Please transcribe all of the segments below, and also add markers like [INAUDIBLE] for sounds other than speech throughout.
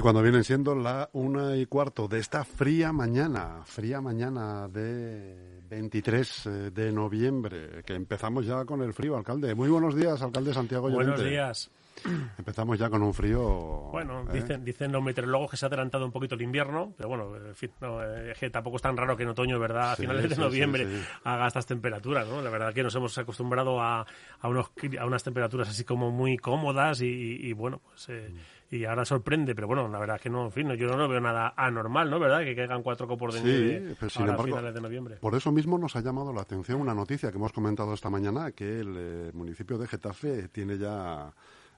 Y cuando vienen siendo la una y cuarto de esta fría mañana, fría mañana de 23 eh, de noviembre, que empezamos ya con el frío, alcalde. Muy buenos días, alcalde Santiago Buenos Llorente. días. Empezamos ya con un frío. Bueno, ¿eh? dicen, dicen los meteorólogos que se ha adelantado un poquito el invierno, pero bueno, en fin, no, eh, es que tampoco es tan raro que en otoño, ¿verdad? A Sí, finales de sí, noviembre sí, sí. haga estas temperaturas, ¿no? La verdad que nos hemos acostumbrado a, a, unos, a unas temperaturas así como muy cómodas y, y- y, bueno, pues... eh, y ahora sorprende, pero bueno, la verdad es que no, en fin, no, yo no veo nada anormal, ¿no? ¿Verdad? Que caigan cuatro copos de Sí, nieve ahora a finales de noviembre. Por eso mismo nos ha llamado la atención una noticia que hemos comentado esta mañana, que el eh, municipio de Getafe tiene ya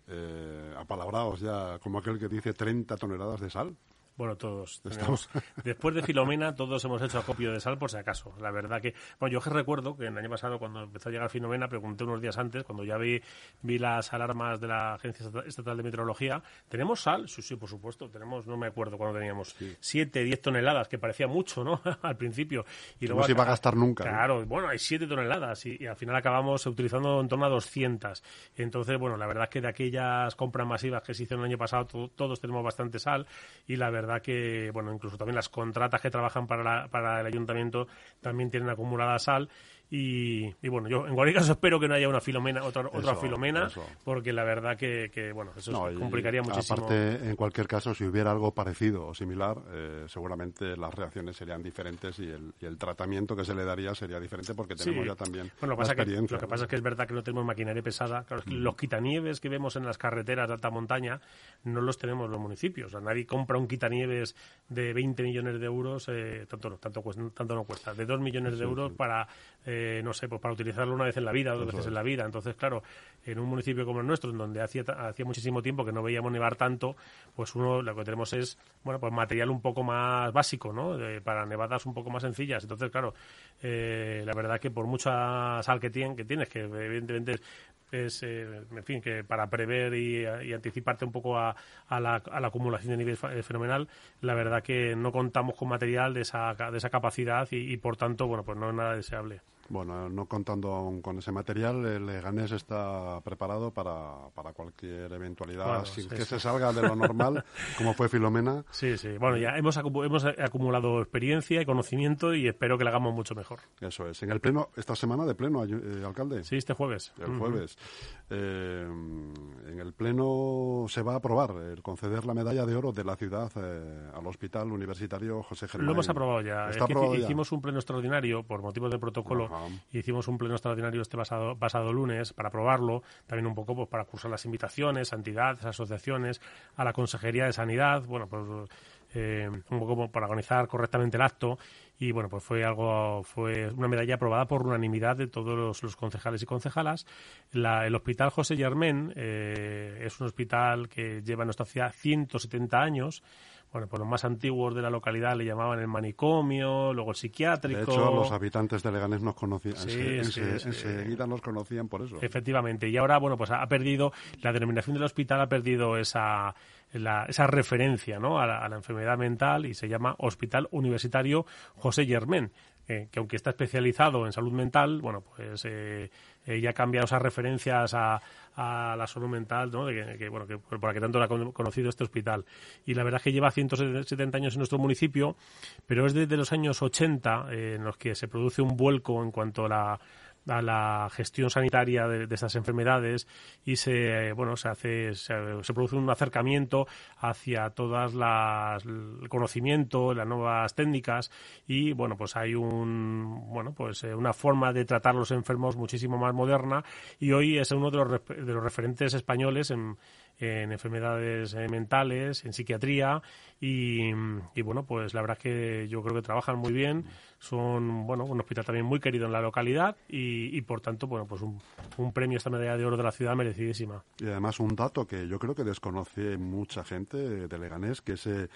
eh, apalabrados ya, como aquel que dice, 30 toneladas de sal. Bueno, todos. Estamos- [LAUGHS] Después de Filomena, todos hemos hecho acopio de sal por si acaso. La verdad que. Bueno, yo que recuerdo que el año pasado, cuando empezó a llegar Filomena, pregunté unos días antes, cuando ya vi, vi las alarmas de la Agencia Estata- Estatal de Meteorología. ¿Tenemos sal? Sí, sí, por supuesto. Tenemos, no me acuerdo cuándo teníamos. Siete, diez toneladas, que parecía mucho, ¿no? [LAUGHS] al principio. Y No se iba a gastar nunca, ¿no? Claro, bueno, hay siete toneladas y, y al final acabamos utilizando en torno a 200. Entonces, bueno, la verdad es que de aquellas compras masivas que se hicieron el año pasado, to- todos tenemos bastante sal y la verdad que, bueno, incluso también las contratas que trabajan para, la- para el ayuntamiento también tienen acumulada sal. Y, y, bueno, yo en cualquier caso espero que no haya una filomena, otra, otra filomena, eso. porque la verdad que, que, bueno, eso No, y complicaría muchísimo. Aparte, en cualquier caso, si hubiera algo parecido o similar, eh, seguramente las reacciones serían diferentes y el, y el tratamiento que se le daría sería diferente porque tenemos Sí. ya también Bueno, lo, la pasa que, pasa es que es verdad que no tenemos maquinaria pesada. Claro, es que los quitanieves que vemos en las carreteras de alta montaña no los tenemos los municipios. O sea, nadie compra un quitanieves de 20 millones de euros, eh, tanto, no, tanto, tanto no cuesta, de 2 millones de euros para, eh, no sé, pues para utilizarlo una vez en la vida dos veces es. en la vida. Entonces, claro, en un municipio como el nuestro, en donde hacía, hacía muchísimo tiempo que no veíamos nevar tanto, pues uno lo que tenemos es, bueno, pues material un poco más básico, ¿no? De- para nevadas un poco más sencillas. Entonces, claro, eh, la verdad que por mucha sal que, tienen, que tienes, que evidentemente es, eh, en fin, que para prever y, y anticiparte un poco a, a la, a la acumulación de nivel fenomenal, la verdad que no contamos con material de esa, de esa capacidad y, y, por tanto, bueno, pues no es nada deseable. Bueno, no contando aún con ese material, el Leganés está preparado para, para cualquier eventualidad Bueno, sin sí, que sí. se salga de lo normal, [LAUGHS] como fue Filomena. Sí, sí. Bueno, ya hemos, acu- hemos acumulado experiencia y conocimiento y espero que lo hagamos mucho mejor. Eso es. En el pleno, esta semana de pleno, eh, alcalde. Sí, este jueves. El jueves. Eh, en el Pleno se va a aprobar el conceder la medalla de oro de la ciudad eh, al Hospital Universitario José Germán. Lo hemos aprobado ya. Está Es que aprobado ya. hicimos un pleno extraordinario por motivos de protocolo. Ajá. Hicimos un pleno extraordinario este pasado, pasado lunes para aprobarlo. También un poco pues, para cursar las invitaciones a entidades, asociaciones, a la Consejería de Sanidad. Bueno, pues eh, un poco para organizar correctamente el acto. Y bueno, pues fue algo, fue una medalla aprobada por unanimidad de todos los, concejales y concejalas. La- el Hospital José Germán eh, es un hospital que lleva en nuestra ciudad 170 años. Bueno, pues los más antiguos de la localidad le llamaban el manicomio, luego el psiquiátrico. De hecho, los habitantes de Leganés nos conocían. Sí, ense- sí, ense- sí. Enseguida nos conocían por eso. Efectivamente. Y ahora, bueno, pues ha perdido, la denominación del hospital ha perdido esa, la- esa referencia ¿no? a, la, a la enfermedad mental y se llama Hospital Universitario José Germán. Que aunque está especializado en salud mental, bueno, pues eh, eh, ya ha cambiado esas referencias a, a la salud mental, ¿no? De que, bueno, que por la que tanto con- conocido este hospital. Y la verdad es que lleva 170 años en nuestro municipio, pero es desde los años 80 eh, en los que se produce un vuelco en cuanto a la a la gestión sanitaria de, estas enfermedades y se bueno se hace se, produce un acercamiento hacia todas las el conocimiento las nuevas técnicas y bueno pues hay un bueno pues eh, una forma de tratar a los enfermos muchísimo más moderna y hoy es uno de los, de los referentes españoles en en enfermedades eh, mentales, en psiquiatría y, bueno, pues la verdad es que yo creo que trabajan muy bien, son bueno un hospital también muy querido en la localidad y, por tanto, bueno, pues un, un, premio esta medalla de oro de la ciudad merecidísima. Y además un dato que yo creo que desconoce mucha gente de Leganés, que es, eh,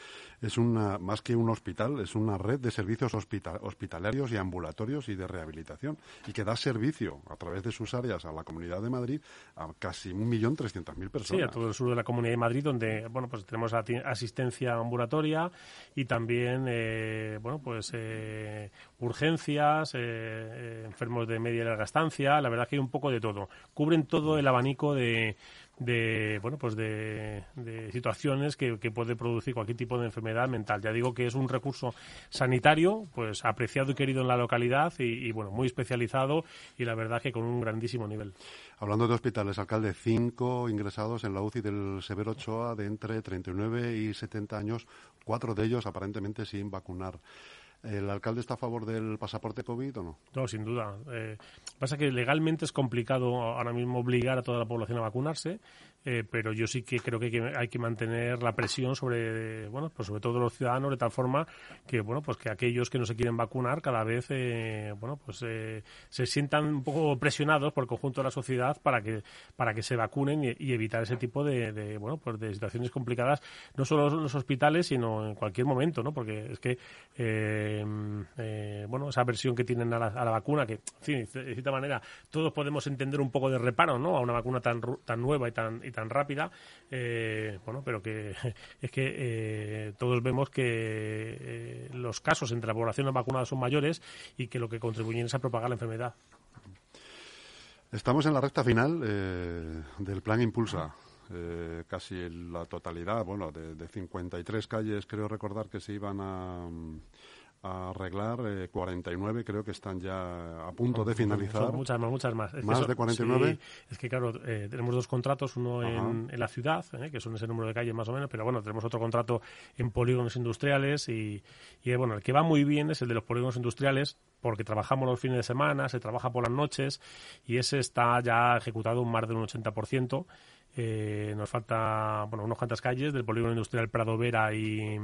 es una, más que un hospital, es una red de servicios hospitalarios y ambulatorios y de rehabilitación y que da servicio a través de sus áreas a la Comunidad de Madrid a casi 1.300.000 personas. Sí, a todo el sur de la Comunidad de Madrid, donde bueno pues tenemos asistencia ambulatoria y también eh, bueno pues eh, urgencias, eh, enfermos de media y larga estancia. La verdad que hay un poco de todo. Cubren todo el abanico de de bueno pues de, situaciones que, puede producir cualquier tipo de enfermedad mental. Ya digo que es un recurso sanitario pues apreciado y querido en la localidad y, bueno muy especializado y la verdad que con un grandísimo nivel. Hablando de hospitales alcalde cinco ingresados en la UCI del Severo Ochoa de entre 39 y 70 años cuatro de ellos aparentemente sin vacunar ¿El alcalde está a favor del pasaporte COVID o no? No, sin duda. Eh, pasa que legalmente es complicado ahora mismo obligar a toda la población a vacunarse. Eh, pero yo sí que creo que hay, que mantener la presión sobre, bueno, pues sobre todo los ciudadanos de tal forma que, bueno, pues que aquellos que no se quieren vacunar cada vez, eh, bueno, pues eh, se sientan un poco presionados por el conjunto de la sociedad para que para que se vacunen y, evitar ese tipo de, bueno, pues de situaciones complicadas, no solo en los hospitales, sino en cualquier momento, ¿no? Porque es que, bueno, esa versión que tienen a la, vacuna, que, de cierta manera, todos podemos entender un poco de reparo, ¿no? A una vacuna tan, tan nueva y tan tan rápida, eh, bueno, pero que [LAUGHS] es que eh, todos vemos que eh, los casos entre la población vacunada son mayores y que lo que contribuyen es a propagar la enfermedad. Estamos en la recta final del plan Impulsa. casi la totalidad, bueno, de, de 53 calles, creo recordar que se iban a, a arreglar 49 eh, creo que están ya a punto de finalizar. muchas más, muchas más. más de 49. es que claro, eh, tenemos dos contratos, uno en, la ciudad, eh, que son ese número de calles más o menos, pero bueno, tenemos otro contrato en polígonos industriales y, y bueno, el que va muy bien es el de los polígonos industriales porque trabajamos los fines de semana, se trabaja por las noches y ese está ya ejecutado un más de un 80%. Eh, nos falta, bueno, unos cuantas calles del polígono industrial Prado Vera y,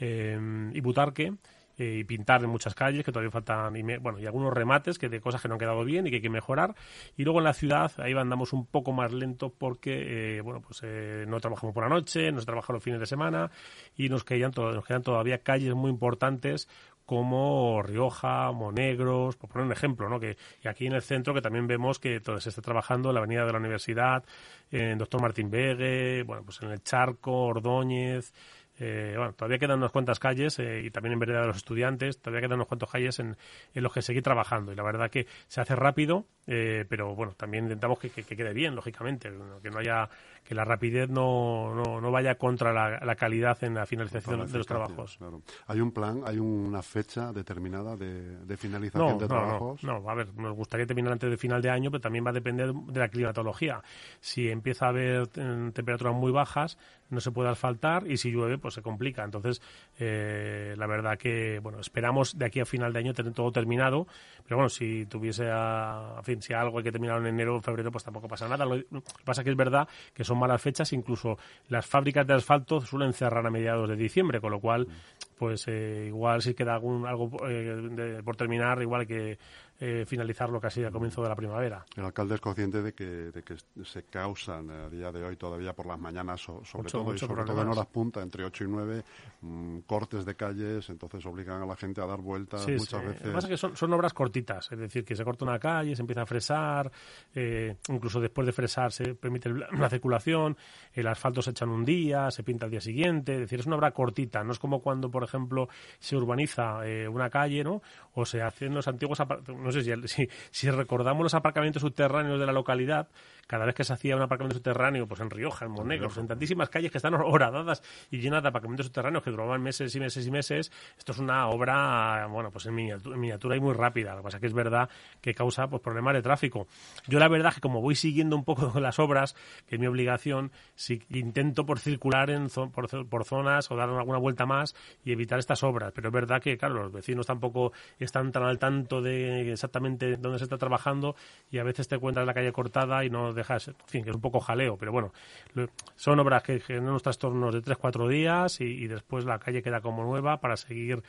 y Butarque y pintar en muchas calles, que todavía faltan, y bueno, y algunos remates que de cosas que no han quedado bien y que hay que mejorar. Y luego en la ciudad, ahí andamos un poco más lento porque, eh, bueno, pues eh, no trabajamos por la noche, no se trabaja los fines de semana y nos quedan, nos quedan todavía calles muy importantes como Rioja, Monegros, por poner un ejemplo, ¿no? Que, y aquí en el centro que también vemos que todo se está trabajando en la Avenida de la Universidad, en Doctor Martín Vegue, bueno, pues en el Charco, Ordóñez, eh, bueno, todavía quedan unas cuantas calles eh, y también en Vereda de los Estudiantes, todavía quedan unos cuantos calles en, en los que seguir trabajando. Y la verdad que se hace rápido, eh, pero bueno, también intentamos que, que, quede bien, lógicamente, que no haya que la rapidez no, no, no vaya contra la, calidad en la finalización de los trabajos. ¿Hay un plan, hay una fecha determinada de, de finalización de trabajos? No, no, a ver, nos gustaría terminar antes de final de año, pero también va a depender de la climatología. Si empieza a haber temperaturas muy bajas, no se puede asfaltar y si llueve, pues se complica. Entonces, eh, la verdad que, bueno, esperamos de aquí a final de año tener todo terminado, pero bueno, si tuviese, a, fin, si algo hay que terminar en enero o febrero, pues tampoco pasa nada. Lo que pasa que es verdad que son malas fechas, incluso las fábricas de asfalto suelen cerrar a mediados de diciembre, con lo cual, pues eh, igual si queda algún, algo eh, por terminar, igual que eh, finalizarlo casi al comienzo de la primavera. El alcalde es consciente de que, de que se causan a día de hoy todavía por las mañanas, sobre todo y sobre todo en horas punta, entre 8 y 9, mm, cortes de calles, entonces obligan a la gente a dar vueltas muchas veces. Lo que pasa es que son, son, obras cortitas, es decir, que se corta una calle, se empieza a fresar, eh, incluso después de fresar se permite la circulación, el asfalto se echa en un día, se pinta al día siguiente, es decir, es una obra cortita, no es como cuando, por ejemplo, se urbaniza eh, una calle, ¿no? O se hacen los antiguos no sé si, si, recordamos los aparcamientos subterráneos de la localidad, cada vez que se hacía un aparcamiento subterráneo, pues en Rioja, en Monegros, en tantísimas calles que están horadadas y llenas de aparcamientos subterráneos que duraban meses y meses y meses, esto es una obra, bueno, pues en miniatura, y muy rápida. Lo que pasa es que es verdad que causa pues, problemas de tráfico. Yo la verdad que como voy siguiendo un poco [LAUGHS] las obras, que es mi obligación, si intento por circular en por, zonas o dar alguna vuelta más y evitar estas obras. Pero es verdad que, claro, los vecinos tampoco están tan al tanto de exactamente dónde se está trabajando y a veces te encuentras la calle cortada y no dejas, en fin, que es un poco jaleo, pero bueno, son obras que generan unos trastornos de 3-4 días y, después la calle queda como nueva para seguir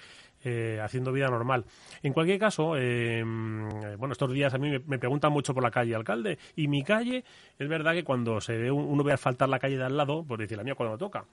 eh, haciendo vida normal. En cualquier caso, eh, bueno, estos días a mí me, preguntan mucho por la calle, alcalde, y mi calle, es verdad que cuando se ve uno ve a faltar la calle de al lado, pues dice la mía cuando toca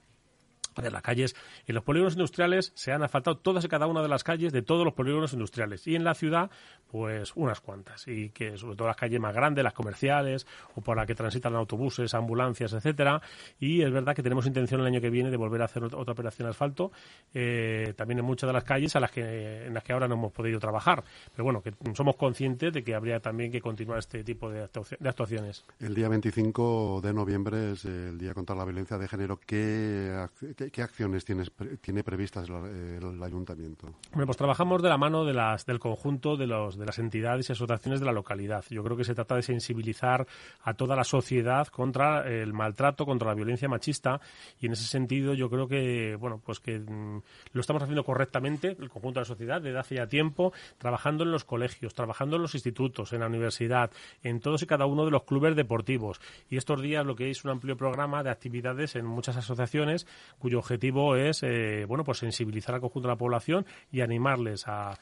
de las calles. En los polígonos industriales se han asfaltado todas y cada una de las calles de todos los polígonos industriales. Y en la ciudad, pues unas cuantas. Y que sobre todo las calles más grandes, las comerciales, o por las que transitan autobuses, ambulancias, etcétera. Y es verdad que tenemos intención el año que viene de volver a hacer otra operación de asfalto. Eh, también en muchas de las calles a las que, en las que ahora no hemos podido trabajar. Pero bueno, que somos conscientes de que habría también que continuar este tipo de, actuaciones. El día 25 de noviembre es el Día contra la Violencia de Género. ¿Qué, qué ¿Qué, acciones tienes, tiene previstas el, ayuntamiento? Bueno, pues trabajamos de la mano de las, del conjunto de, los, de las entidades y asociaciones de la localidad. Yo creo que se trata de sensibilizar a toda la sociedad contra el maltrato, contra la violencia machista y en ese sentido yo creo que, bueno, pues que mm, lo estamos haciendo correctamente, el conjunto de la sociedad, desde hace ya tiempo, trabajando en los colegios, trabajando en los institutos, en la universidad, en todos y cada uno de los clubes deportivos. Y estos días lo que es un amplio programa de actividades en muchas asociaciones cuyo objetivo es eh, bueno pues sensibilizar al conjunto de la población y animarles a,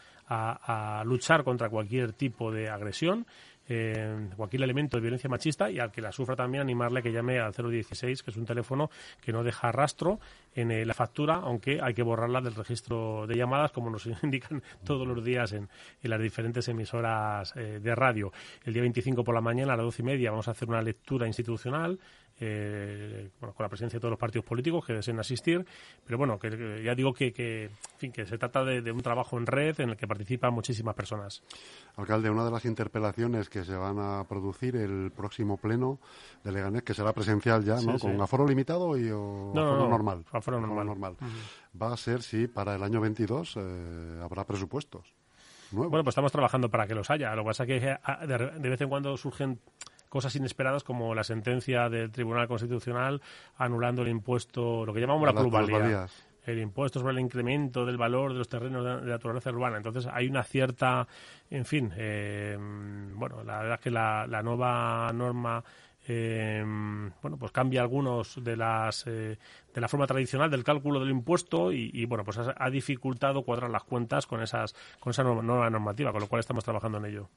luchar contra cualquier tipo de agresión eh, cualquier elemento de violencia machista y al que la sufra también animarle a que llame al 016, que es un teléfono que no deja rastro en eh, la factura, aunque hay que borrarla del registro de llamadas, como nos [LAUGHS] indican todos los días en, las diferentes emisoras de radio. El día 25 por la mañana a las doce y media vamos a hacer una lectura institucional eh, con la presencia de todos los partidos políticos que deseen asistir, pero bueno, que, ya digo que, que, fin, que se trata de, un trabajo en red en el que participan muchísimas personas. Alcalde, una de las interpelaciones que se van a producir el próximo pleno de Leganés, que será presencial ya, ¿no? ¿Con aforo limitado y o aforo normal? Aforo normal. Va a ser si para el año 22 eh, habrá presupuestos. Bueno, pues estamos trabajando para que los haya. Lo que pasa es que ah, de vez en cuando surgen cosas inesperadas como la sentencia del Tribunal Constitucional anulando el impuesto, lo que llamamos la plusvalía. El impuesto sobre el incremento del valor de los terrenos de, la naturaleza urbana. Entonces hay una cierta, en fin, eh, bueno, la verdad es que la, nueva norma eh, bueno, pues cambia algunos de las eh, de la forma tradicional del cálculo del impuesto y, bueno, pues ha, dificultado cuadrar las cuentas con esas con esa nueva normativa, con lo cual estamos trabajando en ello.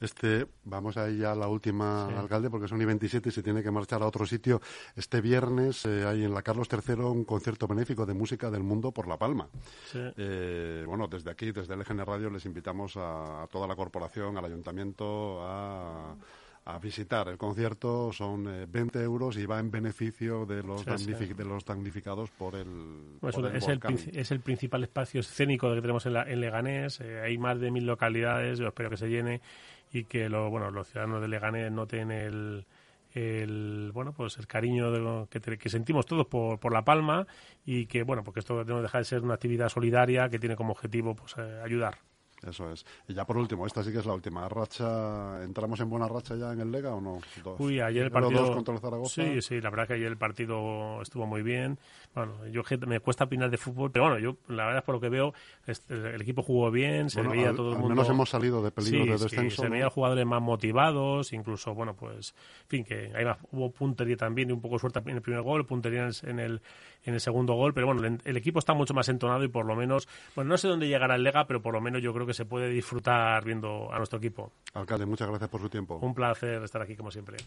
Este, vamos a ir ya a la última, alcalde, porque son y 27 y se tiene que marchar a otro sitio. Este viernes eh, hay en la Carlos III un concierto benéfico de música del mundo por La Palma. Eh, bueno, desde aquí, desde el EGN Radio, les invitamos a, toda la corporación, al ayuntamiento, a a visitar el concierto son 20 eh, euros y va en beneficio de los, de los damnificados por el, es, el, es, el, principal espacio escénico que tenemos en, en Leganés. hay más de mil localidades. Yo espero que se llene y que lo, bueno, los ciudadanos de Leganés noten el, el bueno pues el cariño de que, que, sentimos todos por, por La Palma y que bueno porque esto no deja de ser una actividad solidaria que tiene como objetivo pues eh, ayudar eso es. Y ya por último, esta sí que es la última racha. ¿Entramos en buena racha ya en el Lega o no? Uy, ayer el partido. contra el Zaragoza. Sí, sí, la verdad que ayer el partido estuvo muy bien. Bueno, yo me cuesta opinar de fútbol, pero bueno, yo la verdad es por lo que veo, el equipo jugó bien, se veía todo el mundo. Al menos hemos salido de peligro de descenso. Sí, se veían jugadores más motivados, incluso, bueno, pues, en fin, que ahí hubo puntería también y un poco suerte en el primer gol, puntería en el, en el segundo gol, pero bueno, el, equipo está mucho más entonado y por lo menos, bueno, no sé dónde llegará el Lega, pero por lo menos yo creo que se puede disfrutar viendo a nuestro equipo. Alcalde, muchas gracias por su tiempo. Un placer estar aquí como siempre.